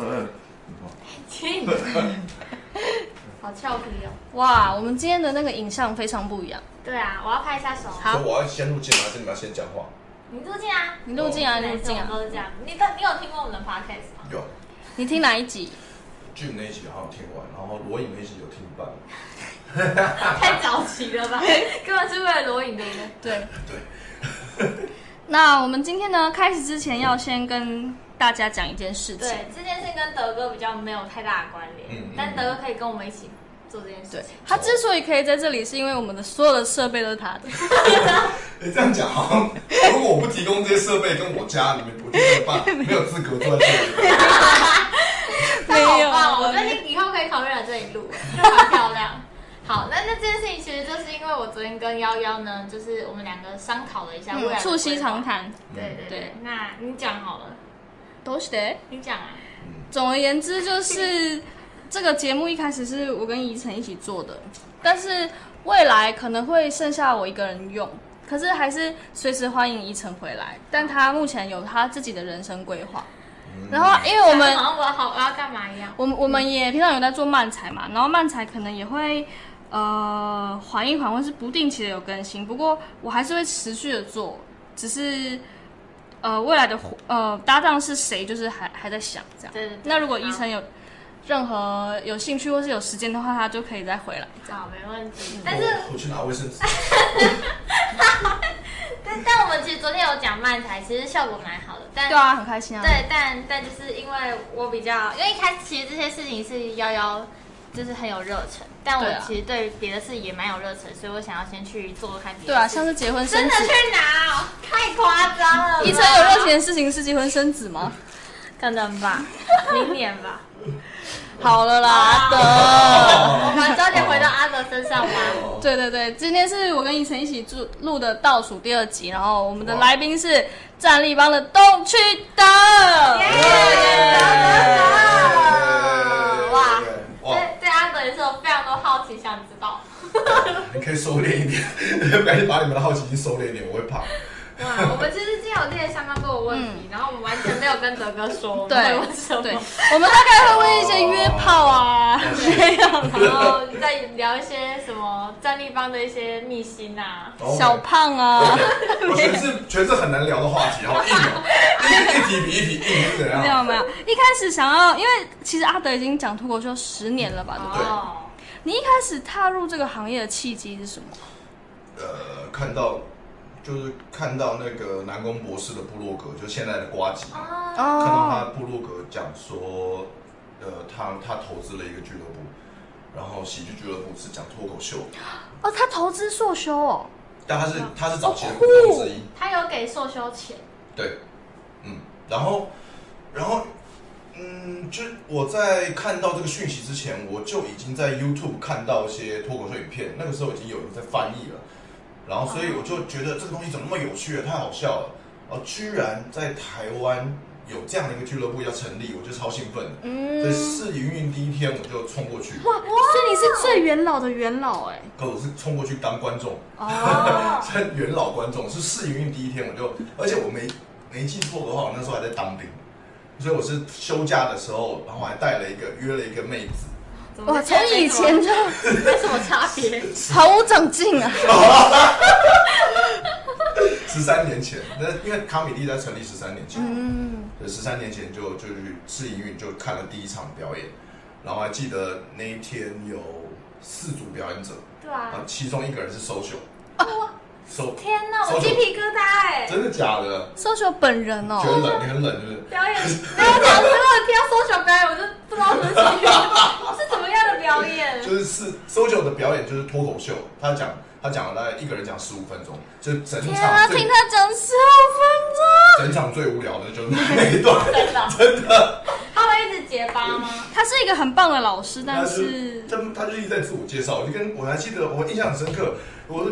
对对，亲，好俏皮哦。哇，我们今天的那个影像非常不一样。对啊，我要拍一下手。好我要先录进来，还是你们要先讲话？你录进啊，你录进啊，录进啊。们都是这样。你的你有听过我们的 podcast 吗？有你听哪一集？Jim 那一集好像听完，然后罗颖那一集有听一半。太早期了吧？根本是为了罗影，对不对？对。对，那我们今天呢，开始之前要先跟大家讲一件事情。对，这件事跟德哥比较没有太大的关联，嗯嗯但德哥可以跟我们一起做这件事对情。他之所以可以在这里，是因为我们的所有的设备都是他的。你 这样讲好像，如果我不提供这些设备跟我家，里面不就没有办法，没有资格坐在这里。没有！我觉得你以后可以考虑来这里录，就蛮漂亮。好，那那这件事情其实就是因为我昨天跟幺幺呢，就是我们两个商讨了一下未来的嗯，促膝长。谈。对对对对，那你讲好了，都是的。你讲啊。总而言之，就是这个节目一开始是我跟宜晨一起做的，但是未来可能会剩下我一个人用，可是还是随时欢迎宜晨回来。但他目前有他自己的人生规划，然后因为我们好像我好我要干嘛一样。我们我们也平常有在做漫才嘛，然后漫才可能也会呃缓一缓，或是不定期的有更新。不过我还是会持续的做，只是呃未来的呃搭档是谁，就是还还在想这样。对对对那如果宜晨有任何有兴趣或是有时间的话，他就可以再回来。好，没问题。但是我我去拿卫生纸。但 但我们其实昨天有讲漫才，其实效果蛮好的。但对啊，很开心啊。对，但但就是因为我比较，因为一开始其实这些事情是幺幺，就是很有热忱，但我其实对别的事也蛮有热忱，所以我想要先去做做看别的。对啊，像是结婚生子真的去。哪、哦，太夸张了吧。宜晨有热情的事情是结婚生子吗？可能吧，明年吧。好了啦，阿德。我们早点回到阿德身上吧。对对对，今天是我跟宜晨一起录录的倒数第二集，然后我们的来宾是战力帮的东区德。哇哇！对对，阿德也是有非常多好奇想知道。你可以收敛一点，赶紧把你们的好奇心收敛一点，我会怕。哇，我们其实今天有列相当多的问题，然后我们完全没有跟德哥说我们对会问什么。对，我们大概会问一些约炮啊，没有然后再聊一些什么战立帮的一些秘辛啊。小胖啊，全 是全是很难聊的话题，好硬哦，一比一题硬，是怎样？没有没有，一开始想要，因为其实阿德已经讲脱口秀十年了吧，对不对？哦，你一开始踏入这个行业的契机是什么？呃，看到就是看到那个南宫博士的部落格，就现在的瓜吉，哦，看到他部落格讲说，呃，他他投资了一个俱乐部，然后喜剧俱乐部是讲脱口秀，哦，他投资硕修哦，但他是他是早期的哦股东之一，他有给硕修钱，对，嗯，然后，然后，嗯，就我在看到这个讯息之前，我就已经在 YouTube 看到一些脱口秀影片，那个时候已经有人在翻译了，然后所以我就觉得这个东西怎么那么有趣啊，太好笑了，然后居然在台湾有这样的一个俱乐部要成立，我就超兴奋的。嗯，所以试营运第一天我就冲过去，哇，所以你是最元老的元老哎，可我是冲过去当观众，哦，是元老观众，是试营运第一天我就，而且我没没记错的话，我那时候还在当兵，所以我是休假的时候，然后我还带了一个约了一个妹子，哇，怎么从以前就没什么差别？毫无长进啊，十三年前，那因为卡米蒂在成立十三年前，嗯，十三年前就就去试营运就看了第一场表演，然后还记得那一天有四组表演者，对啊啊，，其中一个人是 social，收天哪，我鸡皮疙瘩哎！真的假的？搜秀本人哦觉，得冷，你很冷，是不是？表演，没有讲，如果听到搜小表演，我就不知道怎么样的表演。就是是 social 的表演就是脱口秀，他讲他讲了大概一个人讲十五分钟，就是整天啊，场最听他讲十五分钟整场最无聊的就是那一段，真的，真的。他会一直结巴吗？他是一个很棒的老师，但是他他就一直在自我介绍，我就跟我还记得我印象很深刻，我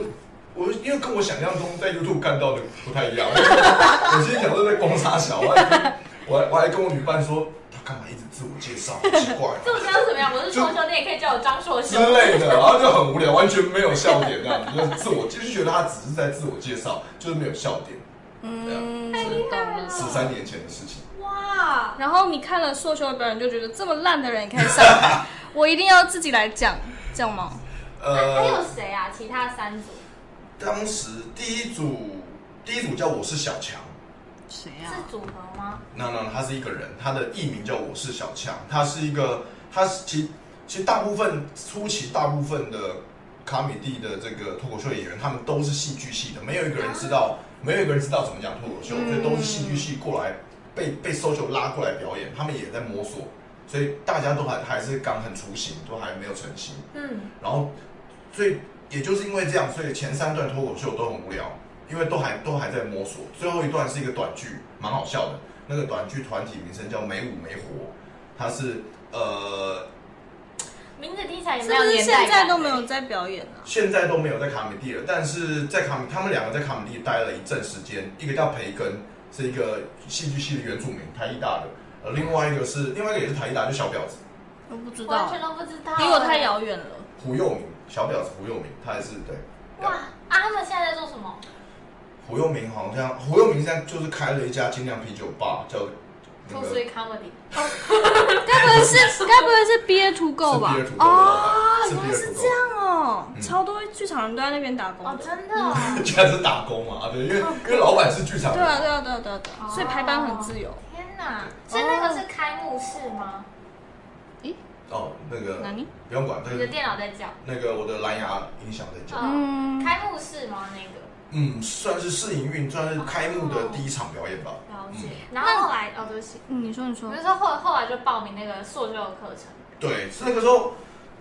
我因为跟我想象中在 YouTube 看到的不太一样，我今天想说在光杀小，我还我还我还跟我女伴说他干嘛一直自我介绍，好奇怪。这么叫怎么样？我是硕修，你也可以叫我张硕之修。类的，然后就很无聊，完全没有笑点，这样子，就是自我，就是觉得他只是在自我介绍，就是没有笑点。嗯，太厉害了。十三年前的事情。哇，然后你看了硕修的表演，就觉得这么烂的人也可以上台，我一定要自己来讲，这样吗？还有呃，谁啊？其他三组当时第一组第一组叫我是小强，谁是组合吗？那那他是一个人，他的艺名叫我是小强，他是一个，他是其其实大部分初期大部分的卡米蒂的这个脱口秀演员，他们都是戏剧系的，没有一个人知道，没有一个人知道怎么讲脱口秀，嗯。所以都是戏剧系过来被被 social 拉过来表演，他们也在摸索，所以大家都还还是刚很雏形，都还没有成型，嗯，然后所以也就是因为这样，所以前三段脱口秀都很无聊，因为都还都还在摸索。最后一段是一个短剧，蛮好笑的。那个短剧团体名称叫没舞没活，它是呃名字听起来有是没有不是现在？都没有在表演啊？现在都没有在卡米蒂了，但是在卡米他们两个在卡米蒂待了一阵时间，一个叫培根，是一个戏剧系的原住民，台艺大的，呃，另外一个是另外一个也是台艺大，就小婊子我不知道完全，都不知道，离我太遥远了。胡佑明，小婊子胡佑明，他也是对。哇！啊，他们现在在做什么？胡佑明好像胡佑明现在就是开了一家精酿啤酒吧，叫那个吐水 comedy。该不会是该不会是 Beer to Go 吧是 Beer to？Go 的老哦，板是原来是这样哦，嗯超多剧场人都在那边打工哦，真的哦。居然是打工嘛？啊，对，因为因为老板是剧场，对啊，对啊，对啊，对啊，所以排班很自由。天哪！所以那个是开幕式吗？哦，那个哪里？不用管，那你的电脑在叫。那个我的蓝牙音响在叫，嗯，嗯开幕式吗？那个嗯，算是试营运，算是开幕的第一场表演吧。了解嗯。然后后来，哦，对不起，嗯，你说，你说我就，说后后来就报名那个硕修的课程。对，是那个时候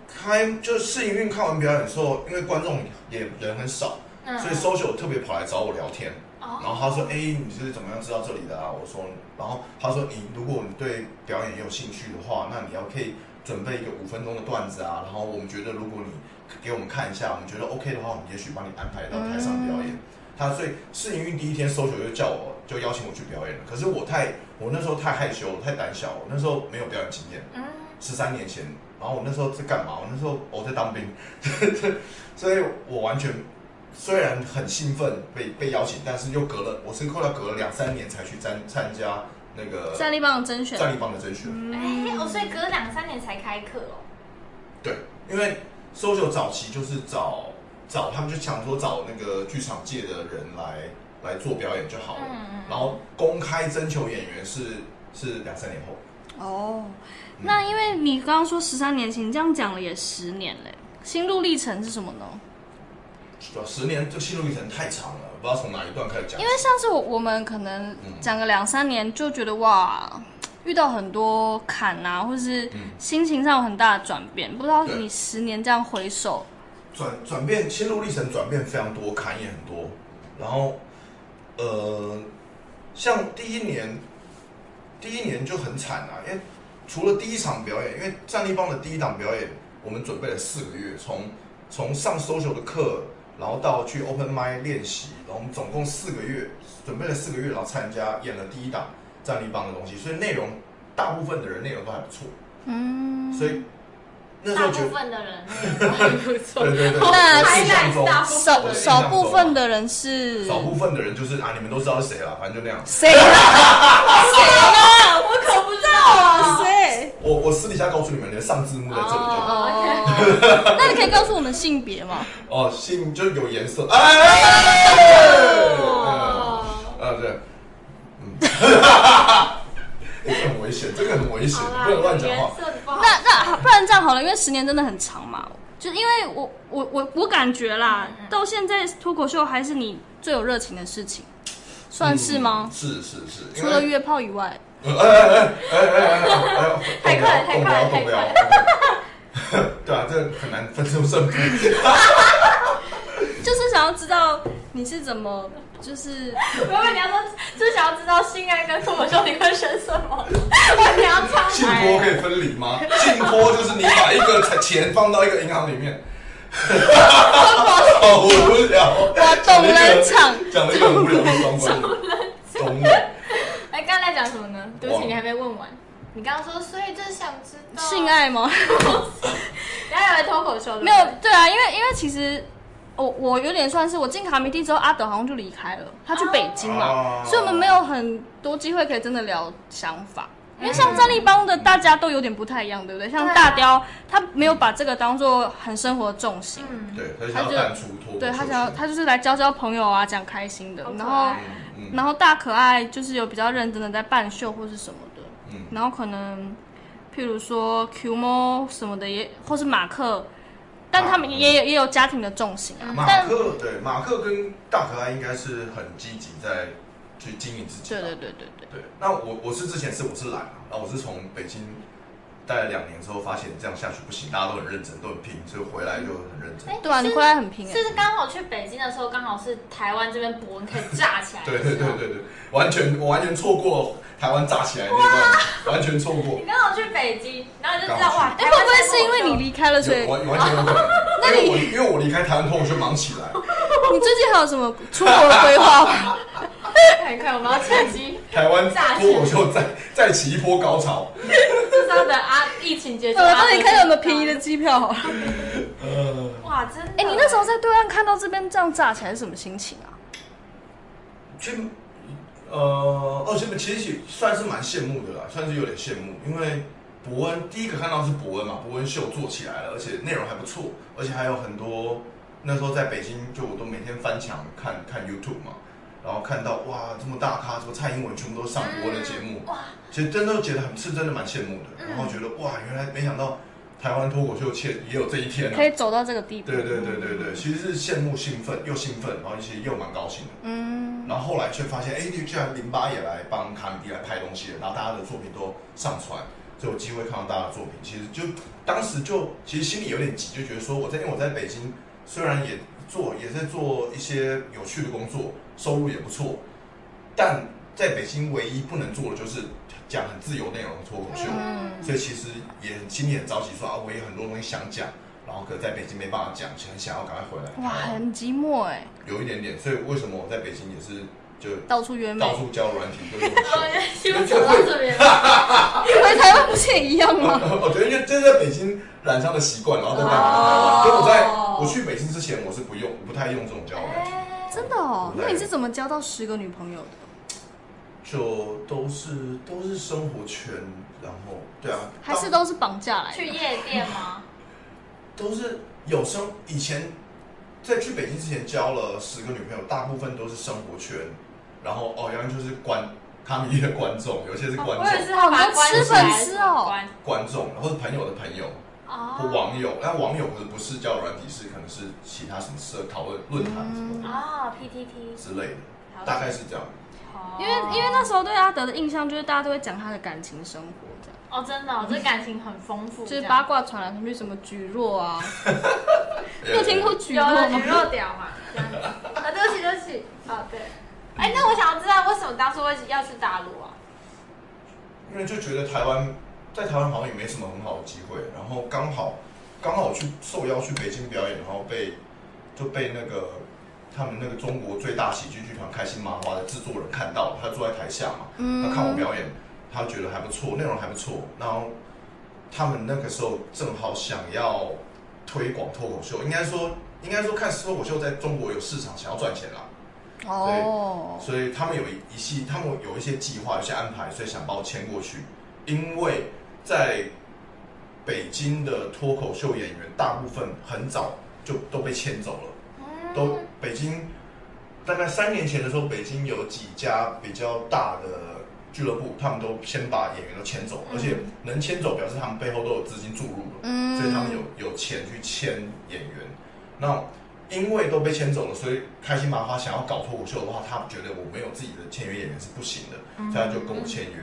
开就试营运看完表演的时候，因为观众也人很少，嗯所以 social 特别跑来找我聊天。哦然后他说：“哎、你是怎么样知道这里的啊？”我说：“然后他说你如果你对表演也有兴趣的话，那你要可以准备一个五分钟的段子啊。然后我们觉得如果你给我们看一下，我们觉得 OK 的话，我们也许帮你安排到台上表演。他所以试营运第一天，social 就叫我就邀请我去表演了。可是我太我那时候太害羞，太胆小，我那时候没有表演经验。嗯，十三年前，然后我那时候在干嘛？我那时候我在当兵，所以我完全虽然很兴奋被被邀请，但是又隔了，我是后来隔了两三年才去参参加那个战力棒的甄选。战力帮的甄选。哎，哦，所以隔两三年才开课哦。对，因为 social 早期就是找找他们就想说找那个剧场界的人来来做表演就好了，然后公开征求演员是是两三年后。哦，那因为你刚刚说十三年前，你这样讲了也十年嘞，心路历程是什么呢？对十年这心路历程太长了，不知道从哪一段开始讲。因为上次我我们可能讲个两三年，就觉得哇，遇到很多坎啊，或是嗯心情上有很大的转变。不知道你十年这样回首，转转变心路历程转变非常多，坎也很多。然后，呃，像第一年，第一年就很惨啊，因为除了第一场表演，因为战力帮的第一档表演，我们准备了四个月，从从上 social 的课，然后到去 open m i 练习，然后我们总共四个月，准备了四个月，然后参加演了第一档战力帮的东西，所以内容大部分的人内容都还不错，嗯，所以那时大候。部分的人那个还不错。对对对，那少少部分的人是少部分的人就是啊，你们都知道是谁了，反正就那样。谁啊？谁啊？我可不知道啊，谁？我我私底下告诉你们，你的上字幕在这里就好。哦，那你可以告诉我们性别吗？哦，性就是有颜色，哎，哦呃对，很危险，这个很危险，不能乱讲话。那那不然这样好了，因为十年真的很长嘛，就因为我我我我感觉啦，到现在脱口秀还是你最有热情的事情，算是吗嗯？是是是，除了约炮以外，呃哎哎哎哎哎哎哎，太快了太快了动不了，动不了。对啊，这很难分出胜负。就是想要知道你是怎么，就是我以为你要说，就是想要知道性爱跟脱口秀你会选什么？我你要唱信托可以分离吗？信托就是你把一个钱放到一个银行里面，好无聊。我懂了场，讲了一个很无聊的双关语。懂了。哎，刚才在讲什么呢？对不起，你还没问完。你刚刚说，所以就是想知道性，爱吗？然后有来脱口秀，没有，对啊，因为因为其实我我有点算是我进卡米蒂之后，阿德好像就离开了，他去北京嘛，哦。所以我们没有很多机会可以真的聊想法。因为像战力帮的大家都有点不太一样，对不对？像大雕，他没有把这个当做很生活的重心，嗯，对，他就淡出脱对他想要他就是来交交朋友啊，讲开心的。然后然后大可爱就是有比较认真的在办秀或是什么的，嗯。然后可能譬如说 Q 猫什么的也，或是马克，但他们也有也有家庭的重心啊。马克对马克跟大可爱应该是很积极在去经营自己吧。对对对对对，对，那我我是之前是我是懒啊，然后我是从北京待了两年之后，发现这样下去不行，大家都很认真，都很拼，所以回来就很认真。哎对啊，你回来很拼哎、是刚好去北京的时候，刚好是台湾这边博文可以炸起来的对对。对对对，完全我完全错过台湾炸起来那一段，完全错过你。刚好去北京，然后你就知道哇，哎、会不会是因为你离开了，所以完完全有可能，因为我因为我离开台湾脱口秀忙起来，你最近还有什么出国的规划吗？看一看我们要趁机，台湾炸脱口秀再再起一波高潮。就是要等啊疫情结束。我到底看有没有便宜的机票好了？呃，哇，真的。哎、你那时候在对岸看到这边这样炸起来是什么心情啊？去呃，而且其实算是蛮羡慕的啦，算是有点羡慕，因为伯恩第一个看到是伯恩嘛，伯恩秀做起来了，而且内容还不错，而且还有很多那时候在北京，就我都每天翻墙看看 YouTube 嘛，然后看到哇这么大咖，什么蔡英文全部都上伯恩的节目，哇，其实真的觉得很是真的蛮羡慕的，然后觉得哇原来没想到台湾脱口秀界也有这一天啊可，以走到这个地步？对对对对对，其实是羡慕兴奋又兴奋，然后其实又蛮高兴的。嗯，然后后来却发现，哎，居然零八也来帮卡米蒂来拍东西了，然后大家的作品都上传，就有机会看到大家的作品。其实就当时就其实心里有点急，就觉得说我在因为我在北京，虽然也做也在做一些有趣的工作，收入也不错，但在北京唯一不能做的就是讲很自由内容的脱口秀。嗯。所以其实也心里很着急说，啊，我也很多东西想讲，然后可在北京没办法讲，很想要赶快回来。哇，很寂寞哎，有一点点，所以为什么我在北京也是就到处约妹。到，处交友软体跟我 哦，原来秀。新闻走到这边，回台湾不是也一样吗？我觉得就就是在北京染上的习惯，然后再带回台所以我在我去北京之前，我是不用不太用这种交友软体，哎真的哦，那你是怎么交到十个女朋友的？就都是都是生活圈，然后对啊，还是都是绑架来的？去夜店吗？都是有生以前在去北京之前交了十个女朋友，大部分都是生活圈，然后哦，然后就是观卡米蒂的观众，有些是观众我也众是把它关起来哦你都吃粉丝哦关观众，或者朋友的朋友。或哦网友，那网友可能不是交友软体，是可能是其他什么社讨论论坛什么的哦，PTT，之类的，大概是这样。哦因为因为那时候对阿德的印象就是大家都会讲他的感情生活这样。哦，真的哦，这感情很丰富，就是八卦传来传去，什么举弱啊，你有听过举有弱吗？了鱼肉屌嘛，这样子。啊，对不起，对不起。啊，对。哎，那我想要知道为什么当初会要去大陆啊？因为就觉得台湾在台湾好像也没什么很好的机会，然后刚好刚好去受邀去北京表演，然后被就被那个他们那个中国最大喜剧剧团开心麻花的制作人看到了，他坐在台下嘛，嗯他看我表演，他觉得还不错，内容还不错，然后他们那个时候正好想要推广脱口秀，应该说应该说看脱口秀在中国有市场，想要赚钱啦。哦，所以他们有一一系，他们有一些计划，有一些安排，所以想把我牵过去。因为在北京的脱口秀演员，大部分很早就都被迁走了，嗯。都北京大概三年前的时候，北京有几家比较大的俱乐部，他们都先把演员都迁走，嗯。而且能迁走，表示他们背后都有资金注入了。嗯。所以他们有有钱去签演员。那因为都被迁走了，所以开心麻花想要搞脱口秀的话，他觉得我没有自己的签约演员是不行的，嗯。所以他就跟我签约，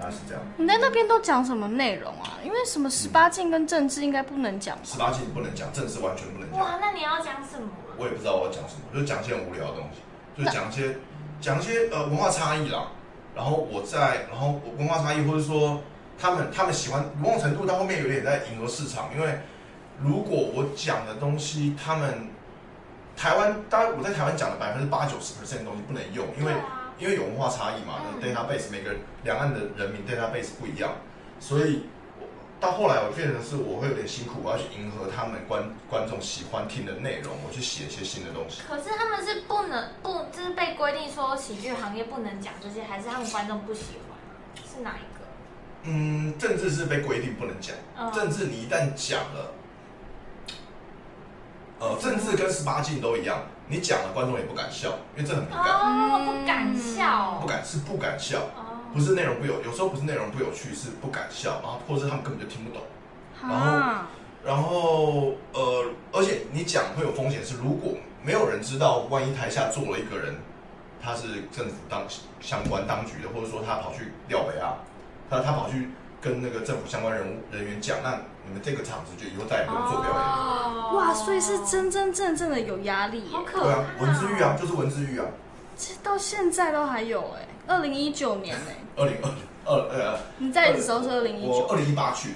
大概是这样。你在那边都讲什么内容啊？因为什么十八禁跟政治应该不能讲吧？十八禁不能讲，政治完全不能讲。哇，那你要讲什么啊？我也不知道我要讲什么，就讲一些很无聊的东西，就讲一些讲一些呃文化差异啦。然后我在，然后文化差异，或者说他们他们喜欢某种程度到后面有点在迎合市场，因为如果我讲的东西，他们台湾，当然我在台湾讲的百分之八九十 percent 的东西不能用，因为因为有文化差异嘛，database 每个人两岸的人民 database 不一样，所以到后来我变成是我会有点辛苦，我要去迎合他们观观众喜欢听的内容，我去写一些新的东西。可是他们是不能不，就是被规定说喜剧行业不能讲这些，还是他们观众不喜欢？是哪一个？嗯，政治是被规定不能讲，嗯政治你一旦讲了，呃，政治跟十八禁都一样，你讲了观众也不敢笑，因为这很敏感，哦，不敢笑，不敢是不敢笑，哦，不是内容不有，有时候不是内容不有趣，是不敢笑，然后或者是他们根本就听不懂。然后啊，然后呃，而且你讲会有风险，是如果没有人知道，万一台下坐了一个人，他是政府当相关当局的，或者说他跑去廖北啊，他他跑去跟那个政府相关人物人员讲，那你们这个场子就以后再也不用做表演。了。哦。哇，所以是真真正正的有压力耶。好，可对啊，文字狱啊，就是文字狱啊。这到现在都还有哎，二零一九年哎，二零二二呃，你在的时候？是二零一九，我二零一八去的，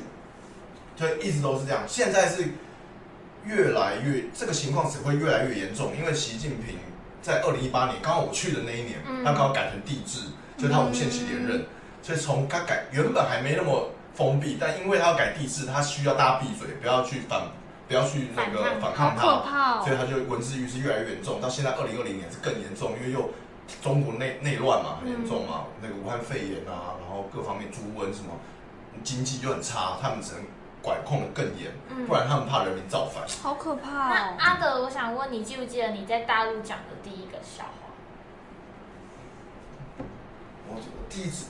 对，一直都是这样。现在是越来越这个情况只会越来越严重，因为习近平在二零一八年刚好我去的那一年，嗯。他刚好改成帝制，就是他无限期连任，所以从他改原本还没那么封闭，但因为他要改地制，他需要大家闭嘴，不要去反，不要去那个反反抗他，所以他就文字狱是越来越严重，到现在二零二零年是更严重，因为又中国内内乱嘛，很严重嘛，那个武汉肺炎啊，然后各方面猪瘟什么，经济就很差，他们只能管控的更严，嗯不然他们怕人民造反。好可怕那哦。阿德，我想问你，记不记得你在大陆讲的第一个笑话？我我第一次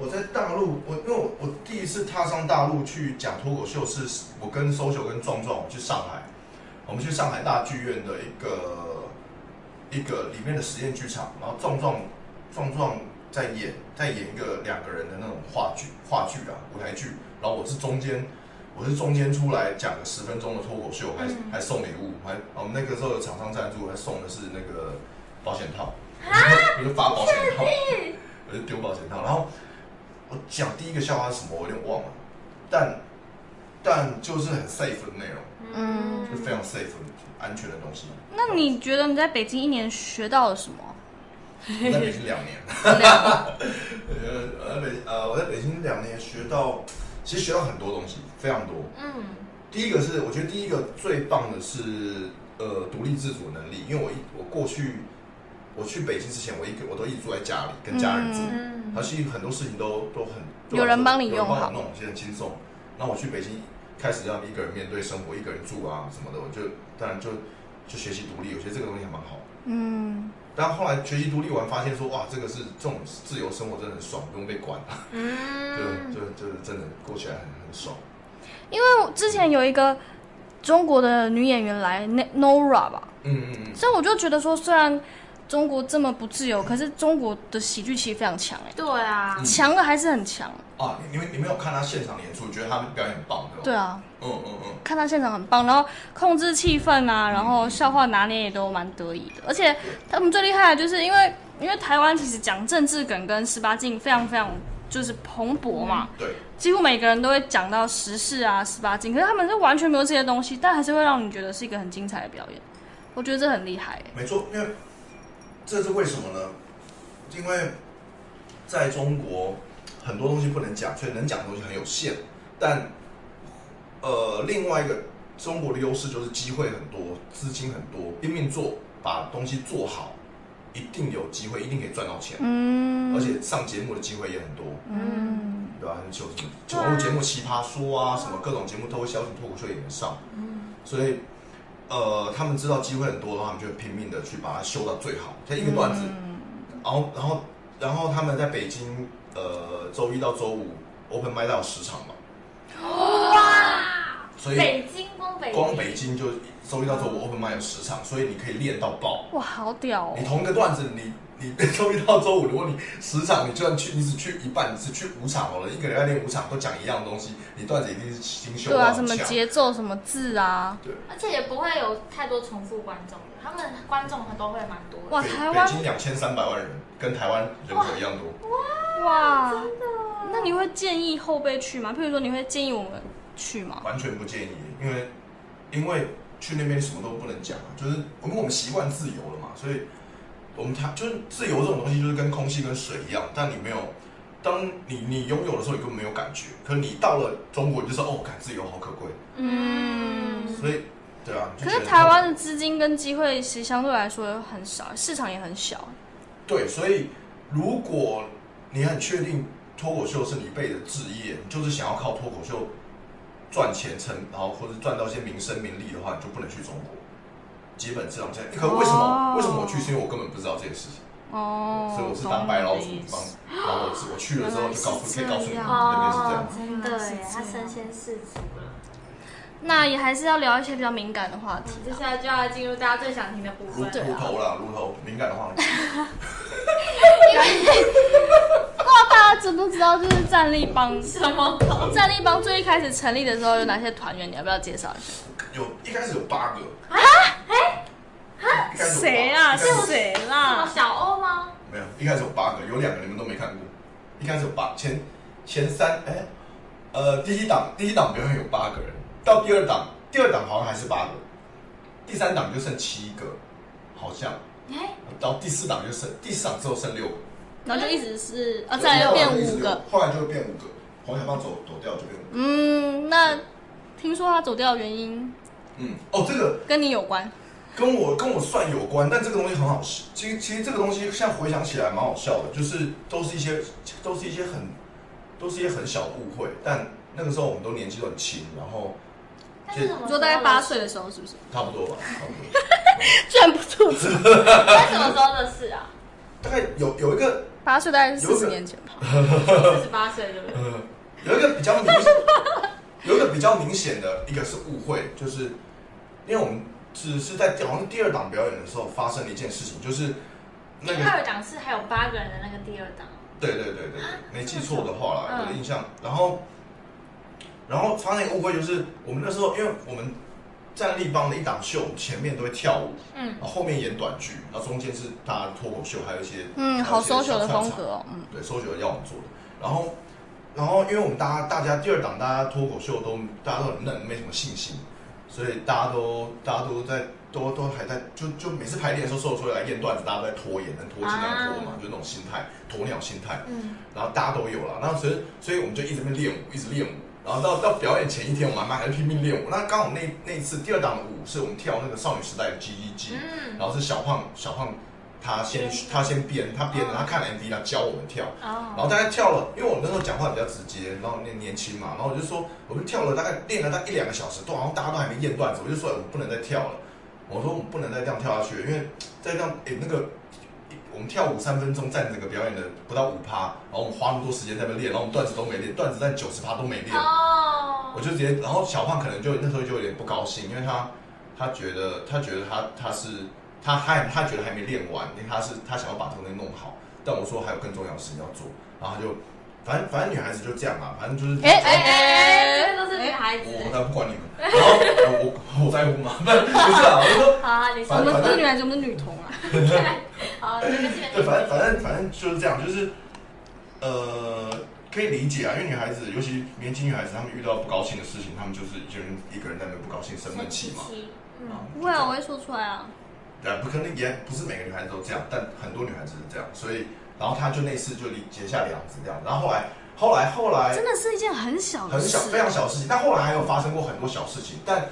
我在大陆，我因为我我第一次踏上大陆去讲脱口秀，是我跟 social 跟壮壮我们去上海，我们去上海大剧院的一个一个里面的实验剧场，然后壮壮壮壮在演在演一个两个人的那种话剧话剧啊舞台剧，然后我是中间我是中间出来讲了十分钟的脱口秀，还、嗯。还送礼物，还我们那个时候有厂商赞助，还送的是那个保险套，我就发保险套。我就丢保险套，然后我讲第一个笑话是什么，我有点忘了，但但就是很 safe 的内容，嗯就非常 safe 安全的东西。那你觉得你在北京一年学到了什么？我在北京两年，呃，我在北呃我在北京两年学到，其实学到很多东西，非常多。嗯第一个是我觉得第一个最棒的是呃独立自主能力，因为我一我过去我去北京之前，我一个我都一直住在家里跟家人住，嗯而且很多事情都都很有人帮你用好弄，其实很轻松。那我去北京开始要一个人面对生活，一个人住啊什么的，我就当然就就学习独立，我觉得这个东西还蛮好。嗯，但后来学习独立完，发现说哇，这个是这种自由生活真的很爽，不用被管，就嗯，就就是真的过起来很很爽。因为我之前有一个中国的女演员来那 Nora 吧，嗯嗯嗯，所以我就觉得说，虽然中国这么不自由，可是中国的喜剧其实非常强哎，对啊，强的还是很强。啊，你你们你们有看他现场演出，觉得他们表演很棒对吧？对啊，嗯嗯嗯，看他现场很棒，然后控制气氛啊，然后笑话拿捏也都蛮得意的。而且他们最厉害的就是因为因为台湾其实讲政治梗跟十八禁非常非常就是蓬勃嘛，对，几乎每个人都会讲到时事啊、十八禁，可是他们是完全没有这些东西，但还是会让你觉得是一个很精彩的表演。我觉得这很厉害、没错，因为这是为什么呢？因为在中国很多东西不能讲，所以能讲的东西很有限。但呃，另外一个中国的优势就是机会很多，资金很多，拼命做，把东西做好，一定有机会，一定可以赚到钱，嗯，而且上节目的机会也很多。嗯，对吧？就什么节目节目《奇葩说》啊，什么各种节目都会邀请脱口秀演员上，嗯所以呃，他们知道机会很多的话，他们就会拼命的去把它修到最好。像一个段子，然后然后然后他们在北京呃周一到周五 open m i d 到十场嘛，哇，所以北京光北京光北京就周一到周五 open m i d 有十场，所以你可以练到爆。哇，好屌哦你！同一个段子，你你周一到周五，如果你十场，你就算去，你只去一半，你只去五场好了，一个礼拜练五场，都讲一样东西，你段子一定是新修对啊，什么。节奏、什么字啊，对，而且也不会有太多重复观众的，他们观众都会蛮多的。哇，台湾北京两千三百万人，跟台湾人口一样多，哇，那你会建议后辈去吗？譬如说，你会建议我们去吗？完全不建议，因为因为去那边什么都不能讲啊，就是因为我们习惯自由了嘛，所以我们它就是自由这种东西，就是跟空气跟水一样，但你没有当你你拥有的时候，你根本没有感觉，可你到了中国，你就说哦，感自由好可贵，嗯。所以对啊。可是台湾的资金跟机会其实相对来说很少，市场也很小。对，所以如果你很确定脱口秀是你一辈子的志业，你就是想要靠脱口秀赚钱成，然后或者赚到一些名声名利的话，你就不能去中国。基本上这样，可为什么、哦为什么我去？是因为我根本不知道这件事情，哦，所以我是当白老鼠帮。然后我我去了之后就告诉可以告诉你们原那边是这样哦。，真的耶，他是这样身先士卒了。那也还是要聊一些比较敏感的话题接。下来就要进入大家最想听的部乳分。对啊乳头啦，乳头敏感的话题，不知道大家知不知道，就是战力帮，什么？战力帮最一开始成立的时候有哪些团员？你要不要介绍一下？有一开始有八个啊一开始有八谁啦？是谁啦？小欧吗？没有，一开始有八个，有两个你们都没看过。一开始有八前前三，哎，呃，第一档第一档表演有八个人，到第二档第二档好像还是八个，第三档就剩七个，好像，哎，到第四档就剩第四档之后剩六个，然后就一直是，啊，再来又变五个。，后来就会变五个，黄小胖走走掉就变五个。嗯，那听说他走掉的原因嗯，哦，这个跟你有关。跟我跟我算有关，但这个东西很好笑。其实其实这个东西现在回想起来蛮好笑的，就是都是一些都是一些很都是一些很小的误会，但那个时候我们都年纪都很轻，然后？你说大概八岁的时候是不是？差不多吧，差不多。居然不吐槽，那什么时候的事啊？大概有有一个八岁大概是四十年前吧。四十八岁对不对？呃有一个比较明显，有一个比较明显的一个是误会，就是因为我们只是在好像是第二档表演的时候发生了一件事情，就是那个第二档是还有八个人的那个第二档。对对对对对，没记错的话啦，嗯我的印象。然后，然后发生一个误会，就是我们那时候，因为我们站立帮的一档秀，前面都会跳舞，嗯然后后面演短剧，然后中间是大家脱口秀，还有一些嗯，好还有一些 social 的风格哦。嗯，对，搜九要我们做的。然后，然后因为我们大家大家第二档大家脱口秀都大家都很嫩，没什么信心，所以大家都大家都在都都还在就就每次排练的时候，所有出来验段子，大家都在拖延，能拖尽量拖嘛，啊就那种心态，鸵鸟心态。嗯，然后大家都有了，然后所以所以我们就一直在练舞，一直练舞。然后到到表演前一天，我们还还是拼命练舞。那刚好那那一次第二档的舞是我们跳那个少女时代的 G E G，嗯然后是小胖小胖他先他先编，他编的，他看了 MV 他教我们跳。然哦，后大概跳了，因为我那时候讲话比较直接，然后年年轻嘛，然后我就说，我们跳了大概练了大概一两个小时，都好像大家都还没验段子，我就说我们不能再跳了，我说我们不能再这样跳下去，因为再这样，诶那个我们跳舞三分钟占整个表演的不到五趴，然后我们花那么多时间在那练，然后我们段子都没练，段子占九十趴都没练，哦，我就直接，然后小胖可能就那时候就有点不高兴，因为他他觉得他觉得他他是他还他觉得还没练完，因为他是他想要把这个东西弄好，但我说还有更重要的事情要做，然后他就反正反正女孩子就这样嘛，反正就是哎哎哎都是女孩子。我才不管你们，然后我我我在乎吗？不 是不是啊，我就说好啊，你说我们反正不是女孩子，我们是女童啊。对，反正反正反正就是这样，就是呃可以理解啊，因为女孩子尤其年轻女孩子，她们遇到不高兴的事情，她们就是一个人一个人在那不高兴生闷气嘛。不会啊，我会说出来啊。对啊，不可能也不是每个女孩子都这样，但很多女孩子是这样，所以然后她就那次就离结下梁子这样，然后后来后来后来真的是一件很小，很小非常小的事情，但后来还有发生过很多小事情，但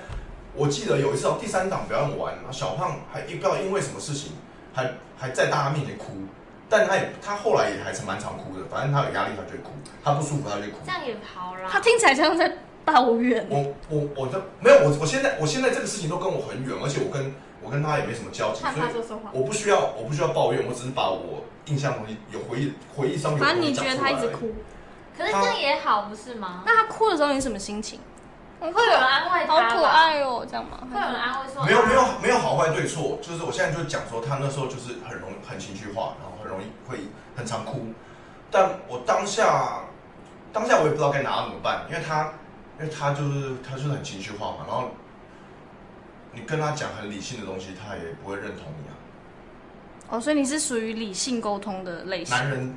我记得有一次哦，第三档表演完，小胖还不知道因为什么事情，还还在大家面前哭，但他也他后来也还是蛮常哭的，反正他有压力他就会哭，他不舒服他就哭这。样也好啦。他听起来像在抱怨。我我我的没有我我现在我现在这个事情都跟我很远，而且我跟我跟他也没什么交集，所以。我不需要我不需要抱怨，我只是把我印象的东西有回忆回忆上面有反正你觉得他。一直哭，可是这样也好，不是吗？那他哭的时候你什么心情？会有人安慰他好可爱哦，这样吗？会有人安慰说没有没有啊没有好坏对错，就是我现在就讲说他那时候就是很容易很情绪化，然后很容易会很常哭。但我当下当下我也不知道该拿他怎么办，因为他因为他就是他就是很情绪化嘛，然后你跟他讲很理性的东西，他也不会认同你啊。哦，所以你是属于理性沟通的类型。男人，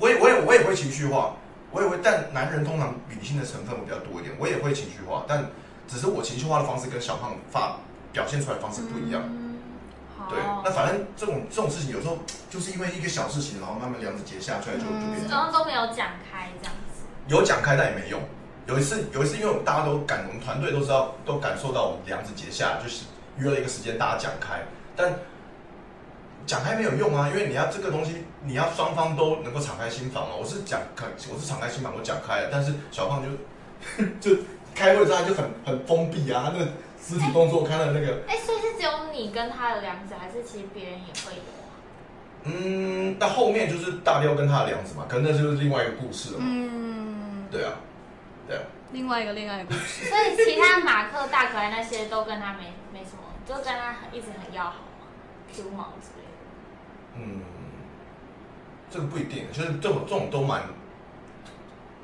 我也我也我也会情绪化，我也会，但男人通常理性的成分会比较多一点，我也会情绪化，但只是我情绪化的方式跟小胖发表现出来的方式不一样。嗯对，那反正这种这种事情有时候就是因为一个小事情，然后慢慢梁子结下出来就就变这样。然后都没有讲开这样子。有讲开但也没用。有一次，有一次，因为我们大家都感，我们团队都知道，都感受到我们梁子结下，就是约了一个时间大家讲开，但讲开没有用啊，因为你要这个东西，你要双方都能够敞开心房嘛。我是讲开，我是敞开心房，我讲开了，但是小胖就 就开会之后就很很封闭啊，他那个肢体动作，看到那个，哎，所以是只有你跟他的梁子，还是其实别人也会有？嗯，那后面就是大雕跟他的梁子嘛，可能那就是另外一个故事了嘛。嗯，对啊，另外一个恋爱故事。所以其他马克、大可爱那些都跟他没没什么，就跟他一直很要好嘛，Q 毛之类的。嗯，这个不一定，就是这种这种都蛮，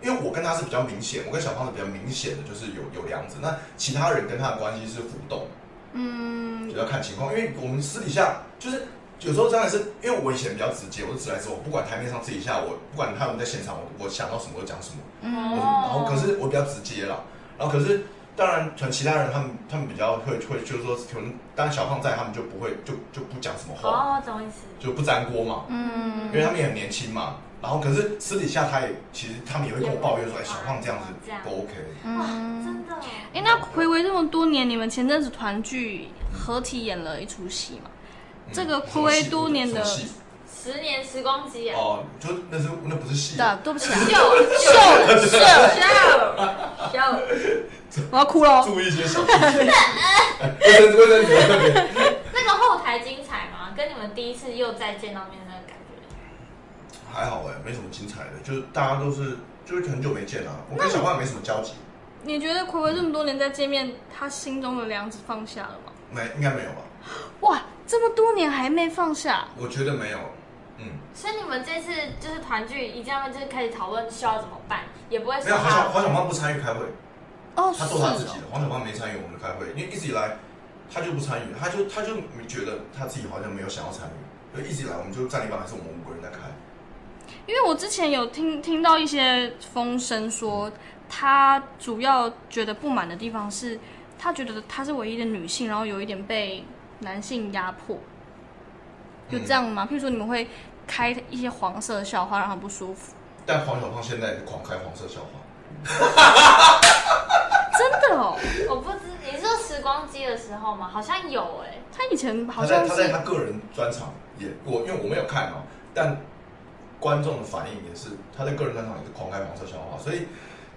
因为我跟他是比较明显，我跟小胖是比较明显的，就是有有梁子。那其他人跟他的关系是浮动，嗯就要看情况。因为我们私底下就是有时候真的是，因为我以前比较直接，我是直来直往，不管台面上私底下，我不管他们在现场，我我想到什么就讲什么。嗯然后可是我比较直接啦，然后可是当然，可能其他人他们他们比较会会就是说，可能当小胖在，他们就不会就就不讲什么话，哦，懂意思。就不粘锅嘛。嗯因为他们也很年轻嘛。然后可是私底下他也其实他们也会跟我抱怨说，哎，小胖这样子这样不 OK。哇，嗯。真的。哎，那回违这么多年，你们前阵子团聚合体演了一出戏嘛？嗯这个暌违多年的十年时光机啊！哦，就那是那不是戏，对，对不起啊，秀秀秀，秀秀，我要哭了。注意一些小细节。卫生卫生纸在那边。那个后台精彩吗？跟你们第一次又再见到面的那个感觉？还好哎，没什么精彩的，就是大家都是就是很久没见了，我跟小胖也没什么交集，你觉得暌违这么多年再见面，他心中的梁子放下了吗？没应该没有吧？哇，这么多年还没放下，我觉得没有，嗯，所以你们这次就是团聚，一见到面就是开始讨论需要怎么办，也不会说没有黄小黄小胖不参与开会，哦，他做他自己的，黄小胖没参与我们的开会，因为一直以来他就不参与，他就他就没觉得他自己好像没有想要参与，所以一直以来我们就战力榜还是我们五个人在开。因为我之前有听听到一些风声说，他主要觉得不满的地方是，他觉得他是唯一的女性，然后有一点被男性压迫，就这样吗？譬如说你们会开一些黄色笑话让他不舒服，但黄小胖现在也是狂开黄色笑话，真的哦，我不知你是说时光机的时候吗？好像有哎、他以前好他在像他在他个人专场也我因为我没有看哦，但观众的反应也是他在个人专场也是狂开黄色笑话，所以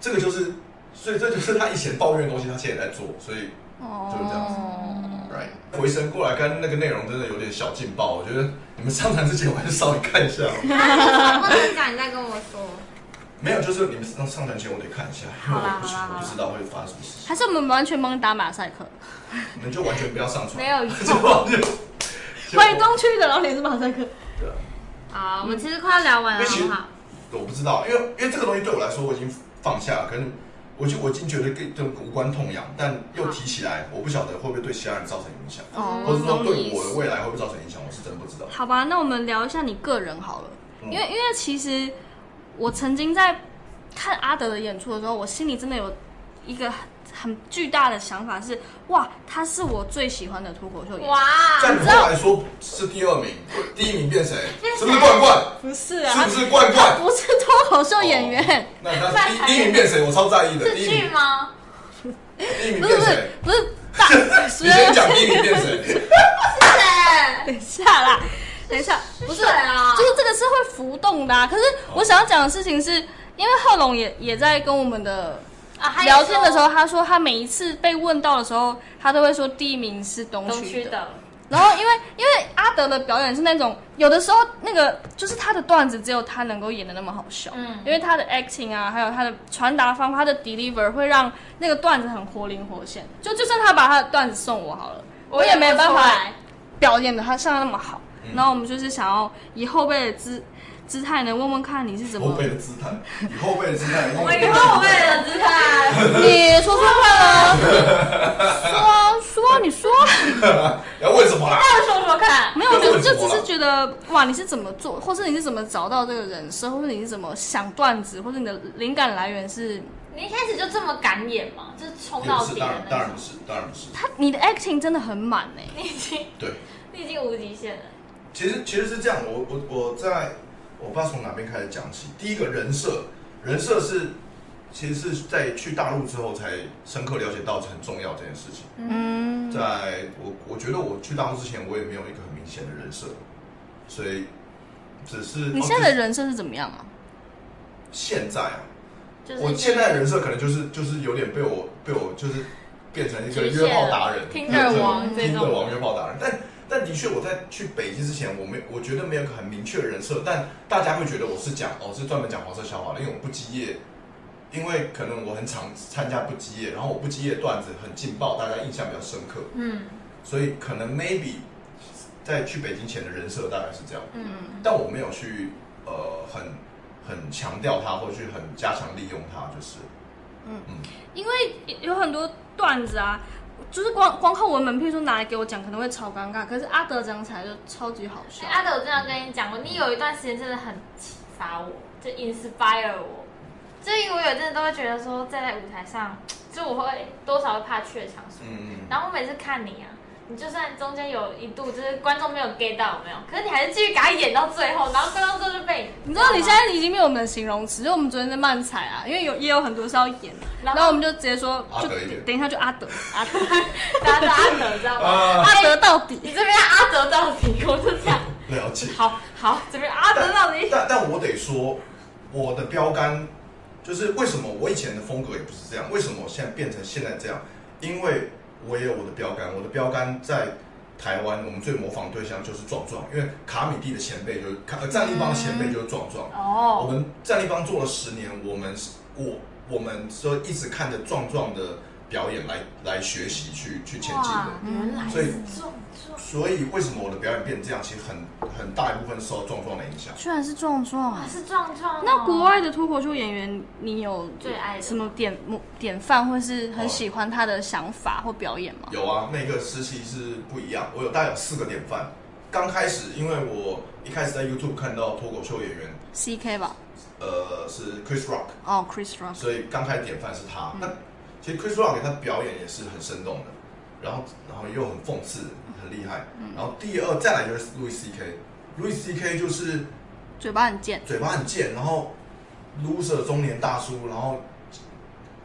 这个就是所以这就是他以前抱怨的东西，他现在也在做，所以就是这样子。哦，right 回神过来看那个内容真的有点小劲爆，我觉得你们上台之前我还是稍微看一下哦。不能讲，你再跟我说。没有，就是你们上上台前我得看一下，因为好啦我不我不知道会发生什么事情，还是我们完全帮你打马赛克，你们就完全不要上传，没有 用就完全。欢迎东区的，然后你是马赛克，对啊。好，我们其实快要聊完了，好不好？我不知道，因为因为这个东西对我来说我已经放下了，可能我就我已经觉得跟这无关痛痒，但又提起来，我不晓得会不会对其他人造成影响，哦或者说对我的未来会不会造成影响，我是真的不知道。好吧，那我们聊一下你个人好了，嗯。因为因为其实我曾经在看阿德的演出的时候，我心里真的有一个很很巨大的想法是，哇，他是我最喜欢的脱口秀演员。哇，在你后来说是第二名，第一名变谁？是不是冠冠？不是啊，是不是冠冠？不是脱口秀演员，那他第第一名变谁？我超在意的。是第一名，剧吗？第一名不是不是变谁？不是大，你先讲第一名变谁？是等一下啦，等一下，不是啊就是这个是会浮动的、啊。可是我想要讲的事情是，因为贺龙也也在跟我们的啊，聊天的时候，他说他每一次被问到的时候，他都会说第一名是东东区的。的，然后因为因为阿德的表演是那种有的时候那个就是他的段子只有他能够演的那么好笑，嗯因为他的 acting 啊，还有他的传达方法，他的 deliver 会让那个段子很活灵活现。就就算他把他的段子送我好了，我也没有办法。表演的他像他那么好。嗯然后我们就是想要以后辈的姿姿态呢，问问看你是怎么后，背的姿态，以后背的姿态。我以后背的姿态，你说说看啊，说啊说啊，你说啊。要问什么啦？再说说看。没有，我就就只是觉得哇，你是怎么做，或是你是怎么找到这个人设，或是你是怎么想段子，或者你的灵感来源是你一开始就这么敢演吗？就是冲到底的当然那。当然不是，当然不是。他，你的 acting 真的很满哎、你已经对，你你已经无极限了。其实其实是这样，我我我在我不知道从哪边开始讲起。第一个人设，人设是其实是在去大陆之后才深刻了解到很重要这件事情。嗯，在我我觉得我去大陆之前，我也没有一个很明显的人设，所以只是你现在的哦人设是怎么样啊？就是现在啊，就是我现在的人设可能就是就是有点被我被我就是变成一个约炮达人、Tinder 王这种王约炮达人，但但的确我在去北京之前，我没我觉得没有个很明确的人设，但大家会觉得我是讲哦是专门讲黄色笑话的，因为我不羁业，因为可能我很常参加不羁业，然后我不羁业段子很劲爆，大家印象比较深刻，嗯。所以可能 maybe 在去北京前的人设大概是这样，嗯，但我没有去呃很很强调它，或去很加强利用它，就是。嗯。嗯。因为有很多段子啊，就是光光靠文本，譬如说拿来给我讲，可能会超尴尬。可是阿德讲起来就超级好笑哎。阿德，我真的跟你讲过，你有一段时间真的很启发我，就 inspire 我。就因为我有阵子都会觉得说，站在舞台上，就我会多少会怕怯场什么。嗯嗯。然后我每次看你啊，你就算中间有一度就是观众没有 get 到，有没有？可是你还是继续给他演到最后，然后观众就被你知道你现在已经没有我们的形容词，就我们昨天在漫踩啊，因为有也有很多是要演，然后我们就直接说，就等一下就阿德，阿德，大家都阿德，知道吗？啊，阿德到底。你这边阿德到底，我就这样。了解。好好，这边阿德到底。但但我得说，我的标杆就是为什么我以前的风格也不是这样，为什么我现在变成现在这样？因为我也有我的标杆，我的标杆在台湾，我们最模仿对象就是壮壮，因为卡米蒂的前辈就是卡，呃战立邦的前辈就是壮壮。哦我哦，们战立邦做了十年，我们是我我们说一直看着壮壮的表演来来学习去去前进的。原来所以是壮壮，所以为什么我的表演变这样？其实很很大一部分受到壮壮的影响。居然是壮壮哇，是壮壮哦。那国外的脱口秀演员，你有最爱什么典典范，或是很喜欢他的想法或表演吗？有啊，每个时期是不一样。我有大概有四个典范。刚开始，因为我一开始在 YouTube 看到脱口秀演员，C K 吧，呃，是 Chris Rock，哦，Chris Rock，所以刚开始典范是他。那其实 Chris Rock 他表演也是很生动的，然后然后又很讽刺，很厉害。然后第二再来就是 Louis C.K.，Louis C.K. 就是嘴巴很贱，嘴巴很贱，然后 loser 中年大叔，然后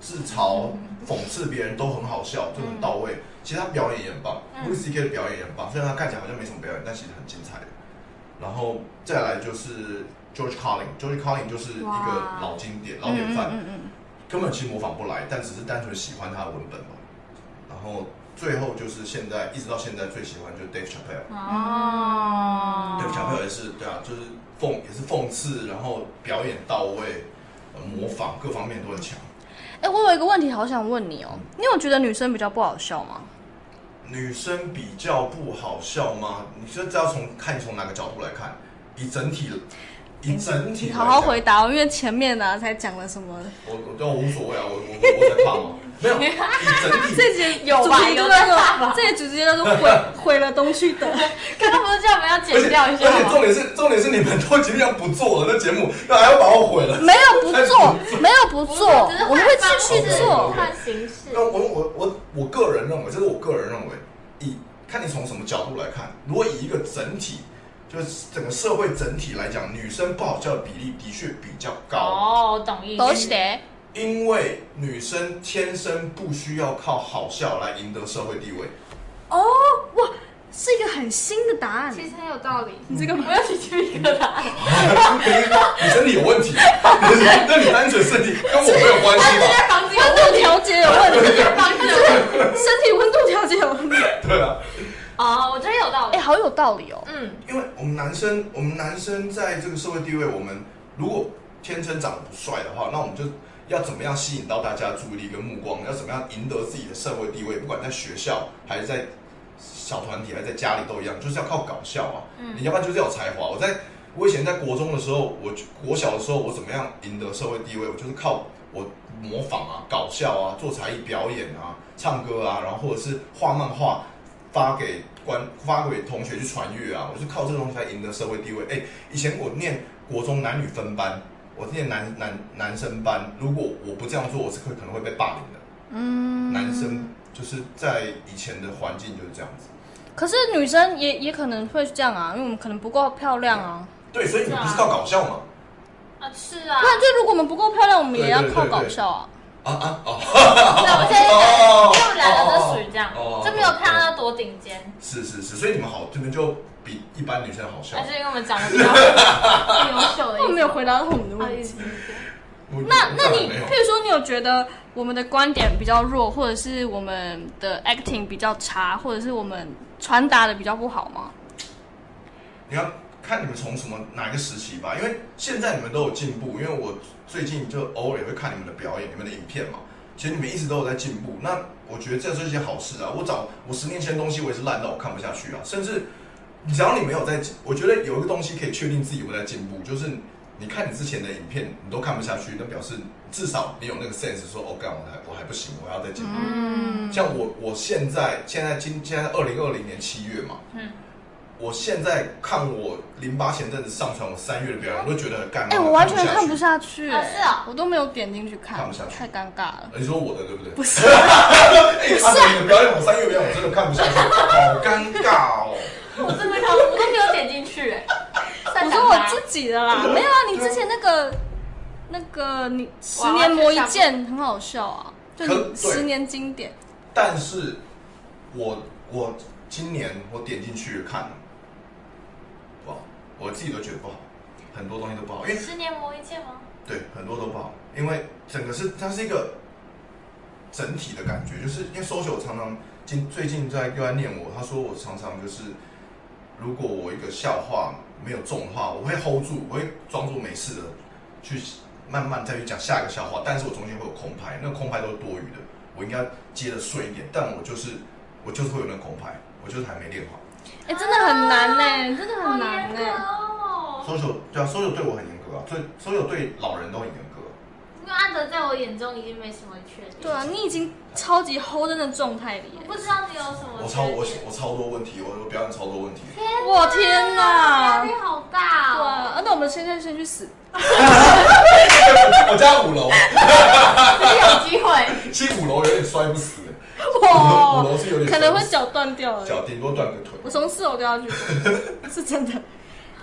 自嘲、讽刺别人都很好笑，就很到位。其实他表演也很棒、嗯 l o u i s C.K. 的表演也很棒，虽然他看起来好像没什么表演，但其实很精彩的。然后再来就是 George Carlin，George Carlin 就是一个老经典、老典范，嗯嗯根本其实模仿不来，但只是单纯喜欢他的文本嘛。然后最后就是现在一直到现在最喜欢就是 Dave Chappelle。哦 Dave Chappelle 也是对啊，就是讽也是讽刺，然后表演到位，呃模仿各方面都很强。哎、我有一个问题好想问你哦，你有觉得女生比较不好笑吗？女生比较不好笑吗？你这这要从看你从哪个角度来看？以整体，以整体好好回答哦，因为前面呢、才讲了什么？我我对我无所谓啊，我我我我在怕吗？没有，以整体这节有吧主题就有叫做在吧这节主题叫做毁 毁了东区德。刚刚不是叫我们要剪掉一下吗而且重？点是重点是你们都已经要不做了，那节目那还要把我毁了。没有不做，没有不做，只是我们会继续做。看形式。那我我我我个人认为，这是我个人认为，以看你从什么角度来看，如果以一个整体，就是整个社会整体来讲，女生不好笑的比例的确比较高，哦，我懂意思。都写因为女生天生不需要靠好笑来赢得社会地位。哦，哇，是一个很新的答案。其实很有道理。你这个不要起鸡皮疙瘩。你身体有问题，那你单纯身体跟我没有关系吧？在房子有温度调节有问题，房子有问题。身体温度调节有问题。对啊，哦，我觉得有道理哎、理。好有道理哦。嗯，因为我们男生，我们男生在这个社会地位，我们如果天生长得不帅的话，那我们就要怎么样吸引到大家的注意力跟目光？要怎么样赢得自己的社会地位？不管在学校还是在小团体，还是在家里都一样，就是要靠搞笑啊！嗯你要不然就是要有才华。我在我以前在国中的时候，我国小的时候，我怎么样赢得社会地位？我就是靠我模仿啊、搞笑啊、做才艺表演啊、唱歌啊，然后或者是画漫画发给关发给同学去传阅啊，我是靠这个东西才赢得社会地位。哎，以前我念国中男女分班，我念男男男生班，如果我不这样做，我是会可能会被霸凌的。嗯，男生就是在以前的环境就是这样子。可是女生也也可能会这样啊，因为我们可能不够漂亮啊。对，所以你们不是靠搞笑吗？啊，是啊不，然就如果我们不够漂亮，我们也要靠对对对对搞笑啊。啊啊哦，对，我现在 讲，因为我们两个都属于这样就没有看到多顶尖，是是是，所以你们好，你们就比一般女生好笑还。是因为我们长得比较优秀的。我没有回答到我们的问题。那那你，譬如说，你有觉得我们的观点比较弱，或者是我们的 acting 比较差，或者是我们传达的比较不好吗？你要看你们从什么哪一个时期吧，因为现在你们都有进步，因为我最近就偶尔也会看你们的表演、你们的影片嘛，其实你们一直都有在进步。那我觉得这是一件好事啊。我找我十年前的东西，我也是烂到我看不下去啊。甚至只要你没有在，我觉得有一个东西可以确定自己有在进步，就是你看你之前的影片，你都看不下去，那表示至少你有那个 sense 说，哦，干我还我还不行，我要再进步。嗯，像我我现在现在今现在二零二零年七月嘛，嗯，我现在看我零八前阵子上传我三月的表演，我都觉得很干。哎、我完全看不下去、啊是啊我都没有点进去看，看不下去太尴尬了。呃你说我的对不对？不是，哎，阿德你的表演，我三月表演我真的看不下去，好尴尬哦。我真的看，我都没有点进去哎。我说我自己的啦，没有啊，你之前那个那个你十年磨一剑很好笑啊，就你十年经典。但是我我今年我点进去看，不好，我自己都觉得不好，很多东西都不好，因为十年磨一剑吗？对，很多都不好，因为整个是它是一个整体的感觉，就是因为 social 常常近最近在又在念我，他说我常常就是，如果我一个笑话没有中的话，我会 hold 住，我会装作没事的去慢慢再去讲下一个笑话，但是我中间会有空拍，那个空拍都是多余的，我应该接的顺一点，但我就是我就是会有那个空拍，我就是还没练好。哎、真的很难呢、真的很难呢、严格哦。social 对啊，social 对我很严格啊，所以 social 对老人都很严格。因为安德在我眼中已经没什么缺点。对啊，你已经超级 hold 在那状态里耶。我不知道你有什么我超我。我超多问题，我我表演超多问题。我天哪！压力好大哦。对啊，那我们现在先去死。我家五楼，有机会。其实五楼有点摔不死，五哇楼是有点可能会脚断掉了。脚顶多断个腿。我从四楼掉下去，是真的。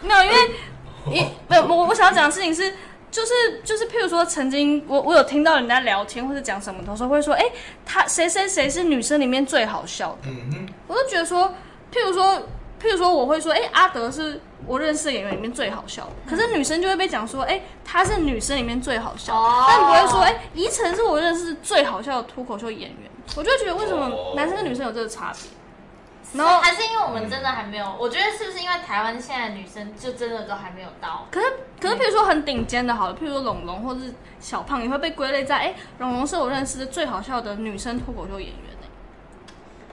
没有，因为 你没有我我想要讲的事情是，就是就是，譬如说，曾经我我有听到人家聊天或者讲什么的时候，会说，哎、他谁谁谁是女生里面最好笑的，嗯哼，我就觉得说，譬如说。譬如说，我会说，哎、阿德是我认识的演员里面最好笑的。可是女生就会被讲说，哎、她是女生里面最好笑的，哦但不会说，哎、宜晨是我认识最好笑的脱口秀演员。我就觉得，为什么哦男生跟女生有这个差别？然后还是因为我们真的还没有，我觉得是不是因为台湾现在女生就真的都还没有到？可是，可是，譬如说很顶尖的，好了，譬如说龙龙或是小胖，也会被归类在，哎、龙龙是我认识的最好笑的女生脱口秀演员、哎，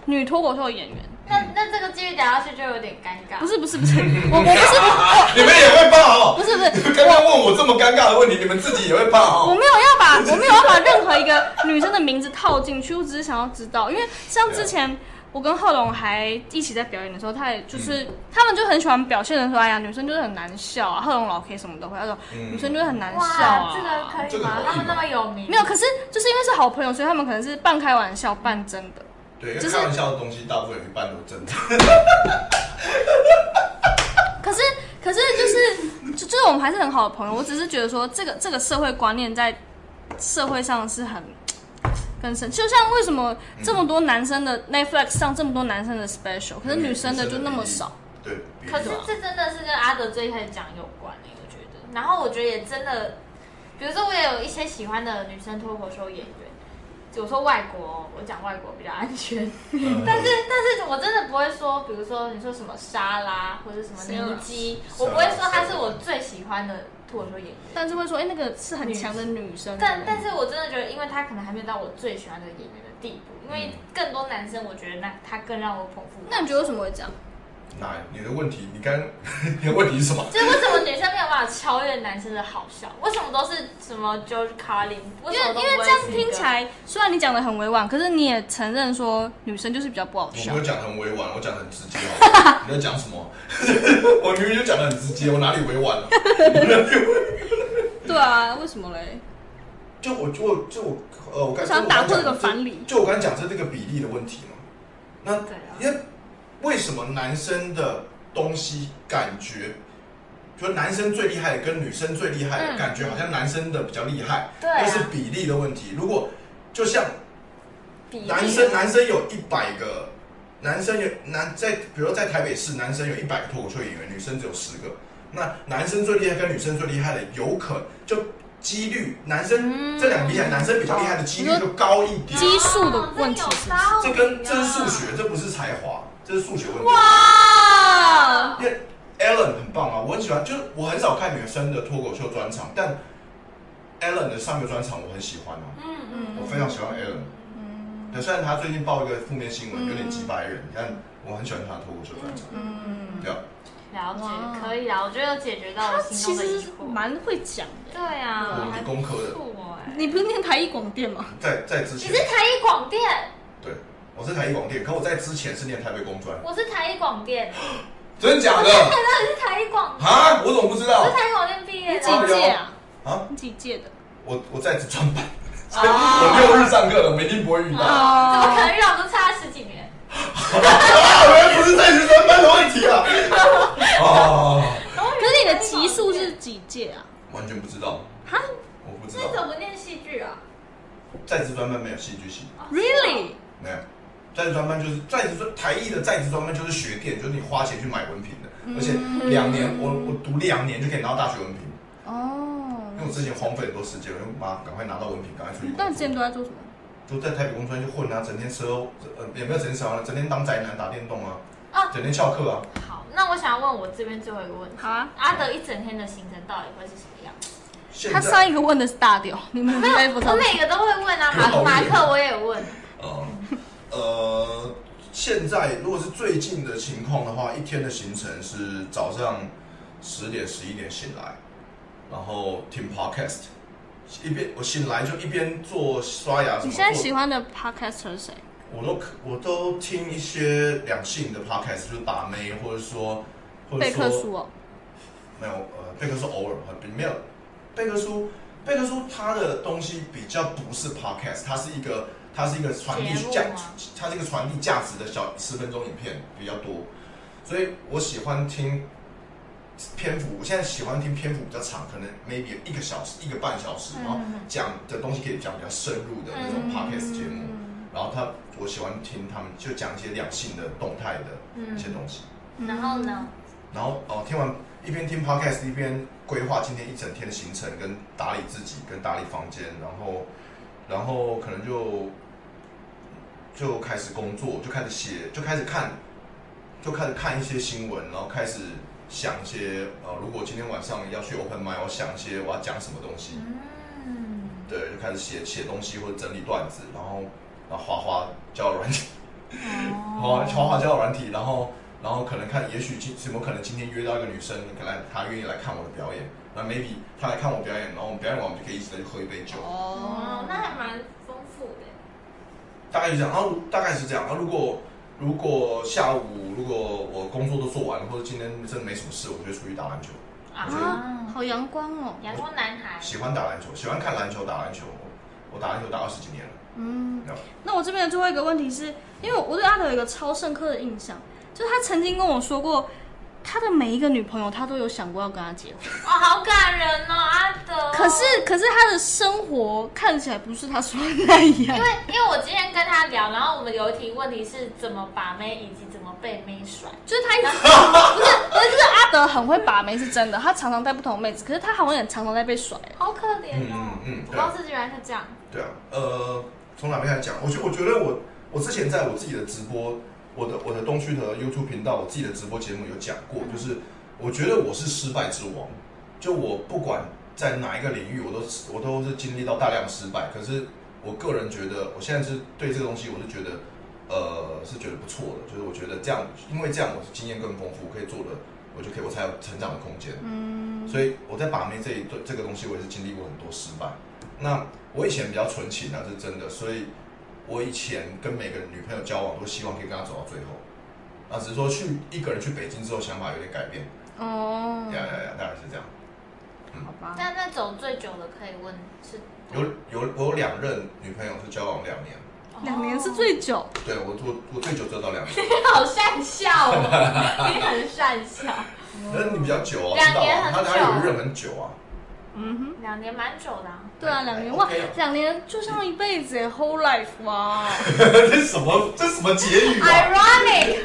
女脱口秀演员，那那这个继续聊下去就有点尴尬。不是不是不是，我我不是我 你们也会怕哦？不是不是你们刚刚问我这么尴尬的问题，你们自己也会怕哦？我没有要把我没有要把任何一个女生的名字套进去，我只是想要知道，因为像之前我跟贺龙还一起在表演的时候，他也就是、嗯他们就很喜欢表现的说，哎呀，女生就是很难笑啊，贺龙老 K 什么都会，他说、嗯女生就是很难笑这个可以吗这个好？硬啊他们那么有名，没有，可是就是因为是好朋友，所以他们可能是半开玩笑半真的。对，开玩笑的东西，大部分有一半都真的。可是，可是就是，就就是我们还是很好的朋友。我只是觉得说，这个这个社会观念在社会上是很根深。就像为什么这么多男生的 Netflix 上这么多男生的 special，可是女生的就那么少。对，比可是这真的是跟阿德最开始讲有关诶、我觉得。然后我觉得也真的，比如说我也有一些喜欢的女生脱口秀演员，我说外国，我讲外国比较安全。嗯但是但是我真的不会说，比如说你说什么沙拉或者什么尼基，我不会说她是我最喜欢的脱口秀演员。但是会说，哎、那个是很强的女生。但但是我真的觉得，因为她可能还没有到我最喜欢的演员的地步，因为更多男生，我觉得那他更让我捧腹。那你觉得为什么会这样？哪你的问题？你刚 你的问题是什么？就是为什么女生没有办法超越男生的好笑？为什么都是什么 George Carlin？因为因为这样听起来，虽然你讲的很委婉，可是你也承认说女生就是比较不好笑我没有。讲得很委婉，我讲得很直接哦。你在讲什么？我明明就讲的很直接，我哪里委婉了？对啊，为什么嘞？就我就就我呃，我刚我想打破这个反理就我刚才讲是这个比例的问题嘛。那对啊因为为什么男生的东西感觉，就男生最厉害的跟女生最厉害的、嗯感觉，好像男生的比较厉害，对啊那是比例的问题。如果就像比男生男生有一百个，男生有男在，比如说在台北市，男生有一百个脱口秀演员，女生只有十个。那男生最厉害跟女生最厉害的，有可能就几率，男生、嗯这两个比起来，男生比较厉害的几率就高一点。基数的问题是这跟这是数学，这不是才华，这是数学问题。哇，因为 Ellen 很棒啊，我很喜欢，就是我很少看女生的脱口秀专场，但 Ellen 的上个专场我很喜欢啊，嗯嗯，我非常喜欢 Ellen。嗯。对，虽然他最近报一个负面新闻，嗯。有点几百人，但我很喜欢他的脱口秀专场。嗯，对啊，了解，可以啊，我觉得有解决到他我心其中的疑实惑。蛮会讲的。对啊，我理工科的，你不是念台艺广电吗？在在之前。你是，台艺广电，对，我是台艺广电，可我在之前是念台北工专，我是台艺广电，真的假的？我是台艺广，啊，我怎么不知道我是？台艺广电毕业你的。几届啊？啊，你几届的？我我在职专班，所以我六日上课的，我一定不会遇到。怎么可哦，能遇到？都差十几年。啊，原来不是在职专班的问题啊！哦，可是你的级数是几届啊？完全不知道，哈我不知那你怎道，么念戏剧啊？在职专班没有戏剧系，？Really？没有。在职专班就是在职专台艺的在职专班就是学店，就是你花钱去买文凭的，而且两年我我读两年就可以拿到大学文凭。哦因为我之前荒废很多时间，我就妈赶快拿到文凭，赶快出去工那你之前都。在做什么？都在台北工专去混啊，整天吃喝，呃，也没有整天吃喝，整天当宅男打电动啊，啊整天翘课啊。好，那我想要问我这边最后一个问题，好啊，阿德一整天的行程到底会是什么样子？他现在上一个问的是大屌，你们应该不知道我。每个都会问啊，马马克我也有问。呃呃，现在如果是最近的情况的话，一天的行程是早上十点十一点醒来，然后听 podcast，一边我醒来就一边做刷牙。你现在喜欢的 podcaster 是谁？我都可我都听一些两性的 podcast，就是把妹，或者说或者贝克说书哦。没有呃，贝克书偶尔很没有，贝克书贝克书它的东西比较不是 podcast，它是一个它是一个传递价它是一个传递价值的小十分钟影片比较多，所以我喜欢听篇幅，我现在喜欢听篇幅比较长，可能 maybe 一个小时一个半小时，然后嗯讲的东西可以讲比较深入的那种 podcast 节目。然后他，我喜欢听他们就讲一些两性的动态的一些东西。然后呢？然后哦，听完一边听 podcast 一边规划今天一整天的行程，跟打理自己，跟打理房间，然后然后可能就就开始工作，就开始写，就开始看，就开始看一些新闻，然后开始想一些呃，如果今天晚上要去 open m i d 我想一些我要讲什么东西，嗯，对，就开始写写东西或者整理段子，然后然后画画交友软体。哦滑滑滑交友软体，然后然后可能看，也许今怎么可能今天约到一个女生，可能她愿意来看我的表演，那 maybe 她来看我表演，然后我们表演完我们就可以一起再去喝一杯酒，哦，那还蛮丰富的。大概就这样。然后大概是这样。然后如果如果下午如果我工作都做完了，或者今天真的没什么事，我就会出去打篮球。啊，好阳光哦。阳光男孩。喜欢打篮球，喜欢看篮球，打篮球。我打篮球打二十几年了。嗯，那我这边的最后一个问题是，因为我对阿德有一个超深刻的印象，就是他曾经跟我说过，他的每一个女朋友他都有想过要跟他结婚，哦，好感人哦，阿德。可是可是他的生活看起来不是他说的那样因。为因为我今天跟他聊，然后我们有一题问题是怎么把妹以及怎么被妹甩。就是他一直不是不是，就是阿德很会把妹是真的，他常常带不同妹子，可是他好像也常常在被甩。好可怜哦！嗯嗯嗯我不知道是原来是这样。对啊，呃，从哪边开始讲？我觉我觉得我我之前在我自己的直播，我的我的东区的 YouTube 频道，我自己的直播节目有讲过，就是我觉得我是失败之王，就我不管在哪一个领域，我都我都是经历到大量失败，可是我个人觉得，我现在是对这个东西，我是觉得，呃，是觉得不错的，就是我觉得这样，因为这样我是经验更丰富，可以做的，我就可以我才有成长的空间。嗯，所以我在把妹这一对这个东西，我也是经历过很多失败。那我以前比较纯情啊，是真的，所以我以前跟每个女朋友交往，都希望可以跟她走到最后。啊，只是说去一个人去北京之后，想法有点改变。哦，呀呀呀，大概是这样。好吧，但那走最久的可以问是有有我有两任女朋友是交往两年，两年是最久。对我我我最久只有到两年，你好善笑哦，你很善笑。那你比较久啊，两知道啊，年很久他他有一任很久啊，嗯哼两年蛮久的、啊，对啊，两年还哇两年就像一辈子耶，whole life 哇。这什么这什么结语啊？ironic。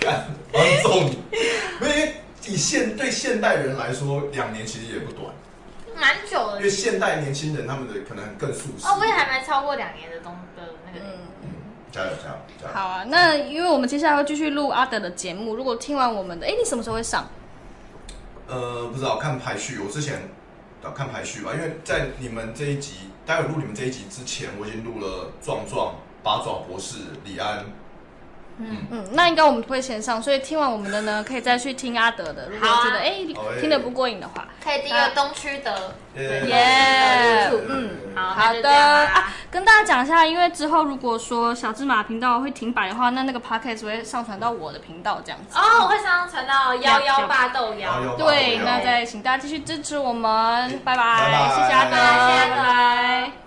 干观众，因为以现对现代人来说，两年其实也不短，蛮久的因为现代年轻人他们的可能更速食。哦，我也还没超过两年的东的那个。嗯，加油加油加油！好啊，那因为我们接下来会继续录阿德的节目，如果听完我们的，哎，你什么时候会上？呃，不知道看排序，我之前要看排序吧，因为在你们这一集，待会录你们这一集之前，我已经录了壮壮、八爪博士、李安。嗯嗯，那应该我们会先上，所以听完我们的呢，可以再去听阿德的。如果觉得哎、听得不过瘾的话，可以订阅东区的，耶耶对嗯好，好的啊，跟大家讲一下，因为之后如果说小芝麻频道会停摆的话，那那个 podcast 会上传到我的频道这样子。哦，我会上传到幺幺八豆幺幺幺，对，那再请大家继续支持我们，拜拜，谢谢阿德，拜拜拜拜